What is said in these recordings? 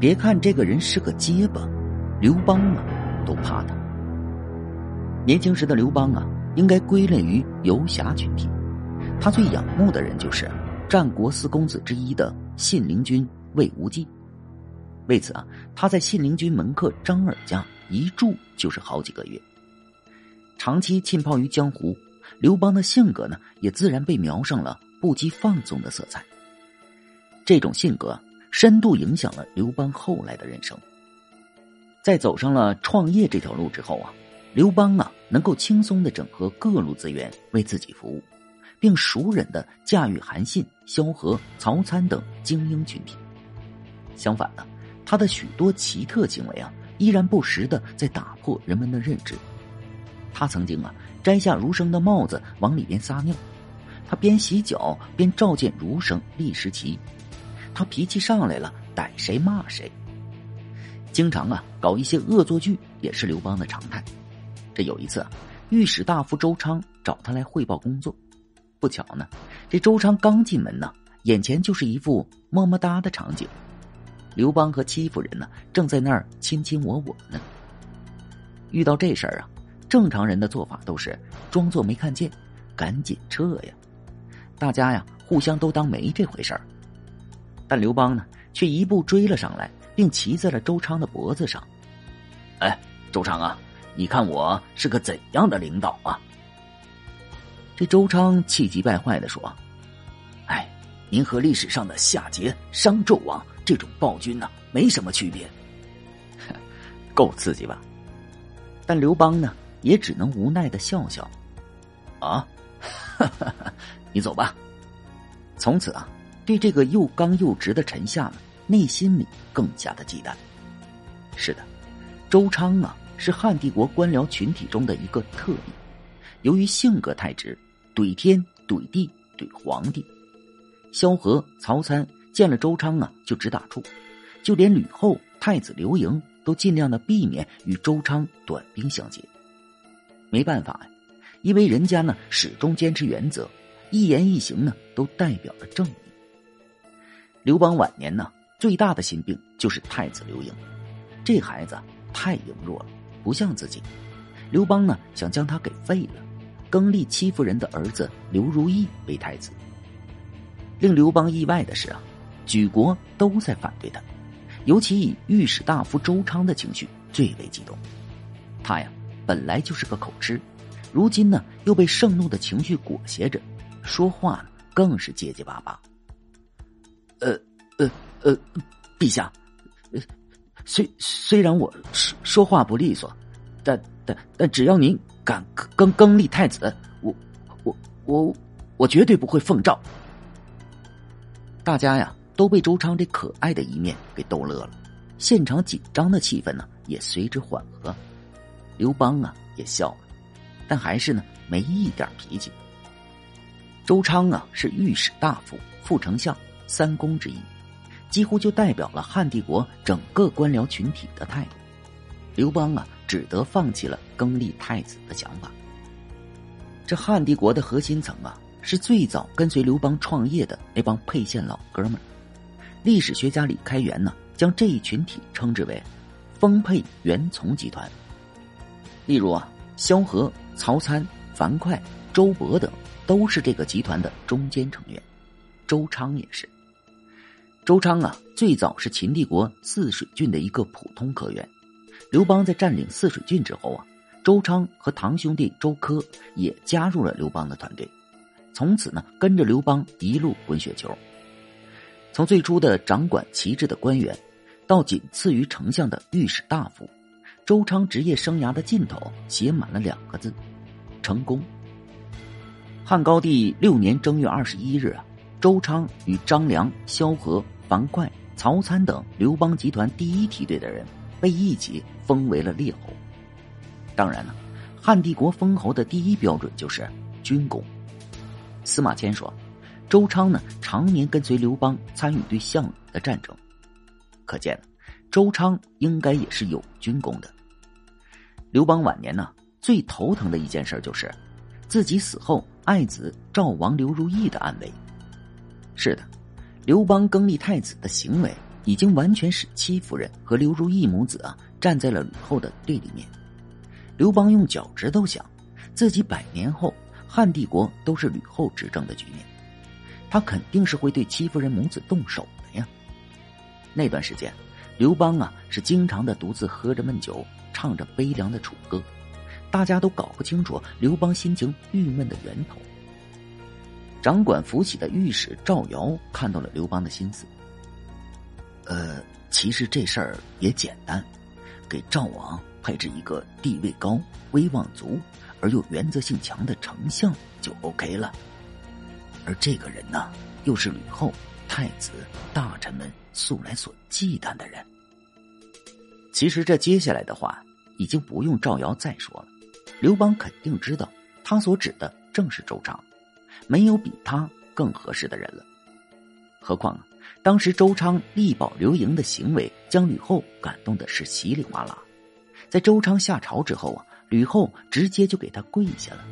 别看这个人是个结巴，刘邦啊都怕他。年轻时的刘邦啊，应该归类于游侠群体，他最仰慕的人就是战国四公子之一的信陵君魏无忌。为此啊，他在信陵君门客张耳家一住就是好几个月。长期浸泡于江湖，刘邦的性格呢，也自然被描上了不羁放纵的色彩。这种性格深度影响了刘邦后来的人生。在走上了创业这条路之后啊，刘邦啊，能够轻松的整合各路资源为自己服务，并熟稔的驾驭韩信、萧何、曹参等精英群体。相反呢，他的许多奇特行为啊，依然不时的在打破人们的认知。他曾经啊摘下儒生的帽子往里边撒尿，他边洗脚边召见儒生立时旗，他脾气上来了逮谁骂谁，经常啊搞一些恶作剧也是刘邦的常态。这有一次啊，御史大夫周昌找他来汇报工作，不巧呢，这周昌刚进门呢，眼前就是一副么么哒的场景，刘邦和戚夫人呢正在那儿卿卿我我呢。遇到这事儿啊。正常人的做法都是装作没看见，赶紧撤呀！大家呀，互相都当没这回事儿。但刘邦呢，却一步追了上来，并骑在了周昌的脖子上。哎，周昌啊，你看我是个怎样的领导啊？这周昌气急败坏的说：“哎，您和历史上的夏桀、商纣王这种暴君呢，没什么区别。够刺激吧？但刘邦呢？”也只能无奈的笑笑，啊，你走吧。从此啊，对这个又刚又直的臣下呢，内心里更加的忌惮。是的，周昌啊，是汉帝国官僚群体中的一个特例。由于性格太直，怼天怼地怼皇帝，萧何、曹参见了周昌啊，就直打怵；就连吕后、太子刘盈都尽量的避免与周昌短兵相接。没办法呀，因为人家呢始终坚持原则，一言一行呢都代表着正义。刘邦晚年呢最大的心病就是太子刘盈，这孩子太羸弱了，不像自己。刘邦呢想将他给废了，更立戚夫人的儿子刘如意为太子。令刘邦意外的是啊，举国都在反对他，尤其以御史大夫周昌的情绪最为激动，他呀。本来就是个口吃，如今呢又被盛怒的情绪裹挟着，说话呢更是结结巴巴。呃呃呃，陛下，呃虽虽然我说说话不利索，但但但只要您敢更更立太子，我我我我绝对不会奉诏。大家呀都被周昌这可爱的一面给逗乐了，现场紧张的气氛呢也随之缓和。刘邦啊也笑了，但还是呢没一点脾气。周昌啊是御史大夫、副丞相、三公之一，几乎就代表了汉帝国整个官僚群体的态度。刘邦啊只得放弃了更立太子的想法。这汉帝国的核心层啊是最早跟随刘邦创业的那帮沛县老哥们。历史学家李开元呢将这一群体称之为“丰沛元从集团”。例如啊，萧何、曹参、樊哙、周勃等都是这个集团的中间成员，周昌也是。周昌啊，最早是秦帝国泗水郡的一个普通科员。刘邦在占领泗水郡之后啊，周昌和堂兄弟周柯也加入了刘邦的团队，从此呢，跟着刘邦一路滚雪球。从最初的掌管旗帜的官员，到仅次于丞相的御史大夫。周昌职业生涯的尽头写满了两个字：成功。汉高帝六年正月二十一日啊，周昌与张良、萧何、樊哙、曹参等刘邦集团第一梯队的人被一起封为了列侯。当然了，汉帝国封侯的第一标准就是军功。司马迁说，周昌呢常年跟随刘邦参与对项羽的战争，可见。周昌应该也是有军功的。刘邦晚年呢，最头疼的一件事就是，自己死后爱子赵王刘如意的安危。是的，刘邦更立太子的行为已经完全使戚夫人和刘如意母子啊站在了吕后的对立面。刘邦用脚趾头想，自己百年后汉帝国都是吕后执政的局面，他肯定是会对戚夫人母子动手的呀。那段时间，刘邦啊是经常的独自喝着闷酒，唱着悲凉的楚歌，大家都搞不清楚刘邦心情郁闷的源头。掌管府起的御史赵尧看到了刘邦的心思。呃，其实这事儿也简单，给赵王配置一个地位高、威望足而又原则性强的丞相就 OK 了。而这个人呢，又是吕后、太子、大臣们素来所忌惮的人。其实这接下来的话已经不用赵尧再说了，刘邦肯定知道，他所指的正是周昌。没有比他更合适的人了。何况啊，当时周昌力保刘盈的行为，将吕后感动的是稀里哗啦。在周昌下朝之后啊，吕后直接就给他跪下了。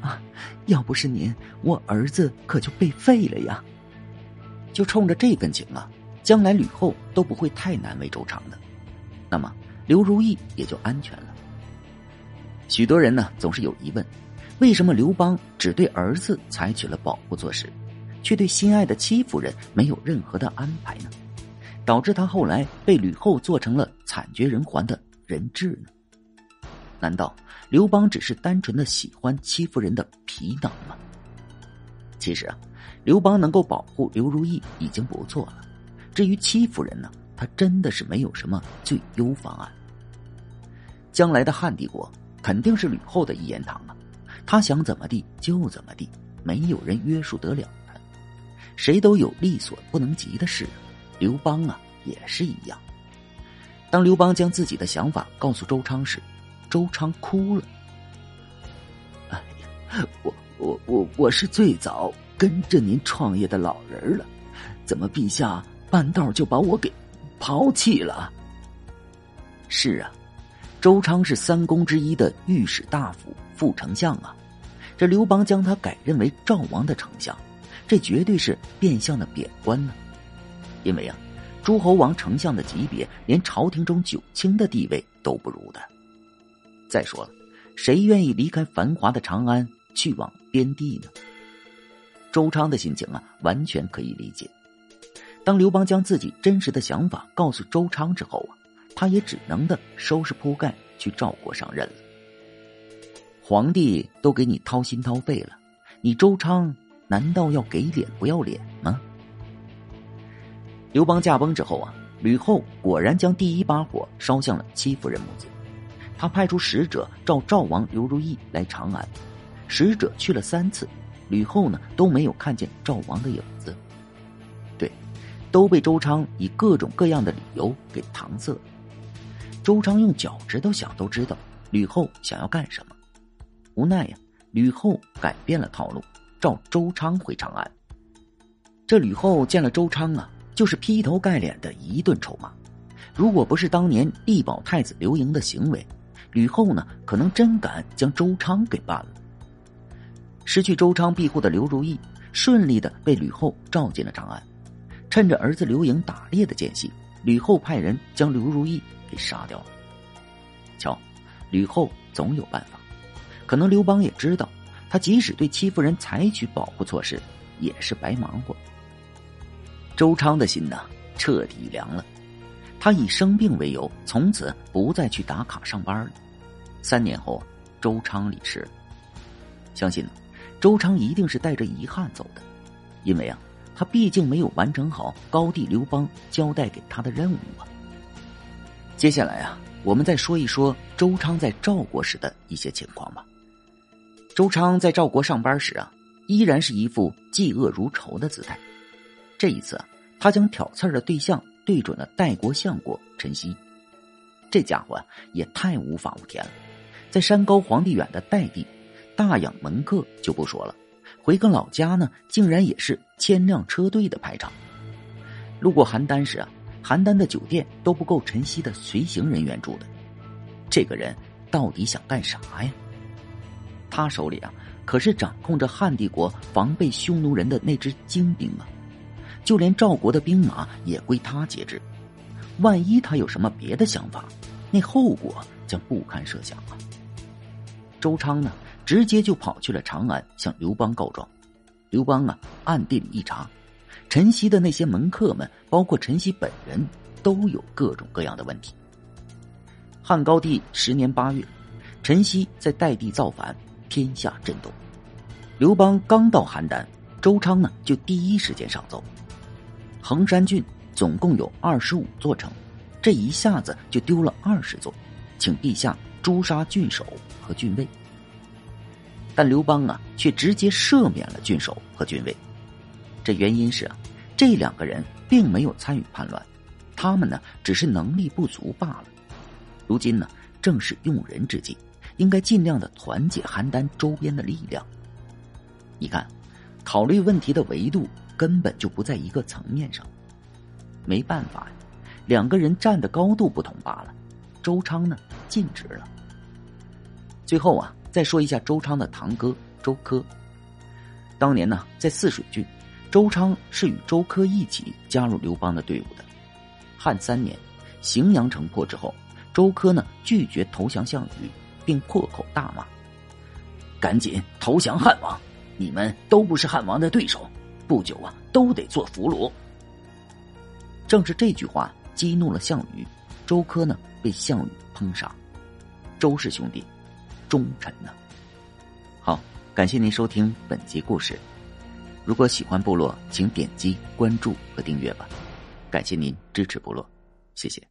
啊，要不是您，我儿子可就被废了呀！就冲着这份情啊，将来吕后都不会太难为周昌的。那么刘如意也就安全了。许多人呢，总是有疑问。为什么刘邦只对儿子采取了保护措施，却对心爱的戚夫人没有任何的安排呢？导致他后来被吕后做成了惨绝人寰的人质呢？难道刘邦只是单纯的喜欢戚夫人的皮囊吗？其实啊，刘邦能够保护刘如意已经不错了。至于戚夫人呢，他真的是没有什么最优方案。将来的汉帝国肯定是吕后的一言堂啊。他想怎么地就怎么地，没有人约束得了他。谁都有力所不能及的事，刘邦啊也是一样。当刘邦将自己的想法告诉周昌时，周昌哭了。哎呀，我我我我是最早跟着您创业的老人了，怎么陛下半道就把我给抛弃了？是啊。周昌是三公之一的御史大夫、副丞相啊，这刘邦将他改任为赵王的丞相，这绝对是变相的贬官呢。因为啊，诸侯王丞相的级别，连朝廷中九卿的地位都不如的。再说了，谁愿意离开繁华的长安去往边地呢？周昌的心情啊，完全可以理解。当刘邦将自己真实的想法告诉周昌之后啊。他也只能的收拾铺盖去赵国上任了。皇帝都给你掏心掏肺了，你周昌难道要给脸不要脸吗？刘邦驾崩之后啊，吕后果然将第一把火烧向了戚夫人母子。他派出使者召赵王刘如意来长安，使者去了三次，吕后呢都没有看见赵王的影子。对，都被周昌以各种各样的理由给搪塞。周昌用脚趾头想都知道吕后想要干什么，无奈呀，吕后改变了套路，召周昌回长安。这吕后见了周昌啊，就是劈头盖脸的一顿臭骂。如果不是当年力保太子刘盈的行为，吕后呢，可能真敢将周昌给办了。失去周昌庇护的刘如意，顺利的被吕后召进了长安。趁着儿子刘盈打猎的间隙，吕后派人将刘如意。给杀掉了。瞧，吕后总有办法。可能刘邦也知道，他即使对戚夫人采取保护措施，也是白忙活。周昌的心呢，彻底凉了。他以生病为由，从此不再去打卡上班了。三年后，周昌离世。相信，周昌一定是带着遗憾走的，因为啊，他毕竟没有完成好高帝刘邦交代给他的任务啊。接下来啊，我们再说一说周昌在赵国时的一些情况吧。周昌在赵国上班时啊，依然是一副嫉恶如仇的姿态。这一次啊，他将挑刺的对象对准了代国相国陈豨。这家伙啊，也太无法无天了。在山高皇帝远的代地，大养门客就不说了，回个老家呢，竟然也是千辆车队的排场。路过邯郸时啊。邯郸的酒店都不够陈曦的随行人员住的，这个人到底想干啥呀？他手里啊，可是掌控着汉帝国防备匈奴人的那支精兵啊！就连赵国的兵马也归他节制。万一他有什么别的想法，那后果将不堪设想啊！周昌呢，直接就跑去了长安，向刘邦告状。刘邦啊，暗地里一查，陈曦的那些门客们，包括陈曦本人，都有各种各样的问题。汉高帝十年八月，陈曦在代地造反，天下震动。刘邦刚到邯郸，周昌呢就第一时间上奏。衡山郡总共有二十五座城，这一下子就丢了二十座，请陛下诛杀郡守和郡尉。但刘邦啊，却直接赦免了郡守和郡尉。这原因是啊，这两个人并没有参与叛乱，他们呢只是能力不足罢了。如今呢，正是用人之际，应该尽量的团结邯郸周边的力量。你看，考虑问题的维度根本就不在一个层面上。没办法呀，两个人站的高度不同罢了。周昌呢，尽职了。最后啊。再说一下周昌的堂哥周柯。当年呢，在泗水郡，周昌是与周柯一起加入刘邦的队伍的。汉三年，荥阳城破之后，周柯呢拒绝投降项羽，并破口大骂：“赶紧投降汉王！你们都不是汉王的对手，不久啊都得做俘虏。”正是这句话激怒了项羽，周柯呢被项羽烹杀。周氏兄弟。忠臣呢？好，感谢您收听本集故事。如果喜欢部落，请点击关注和订阅吧。感谢您支持部落，谢谢。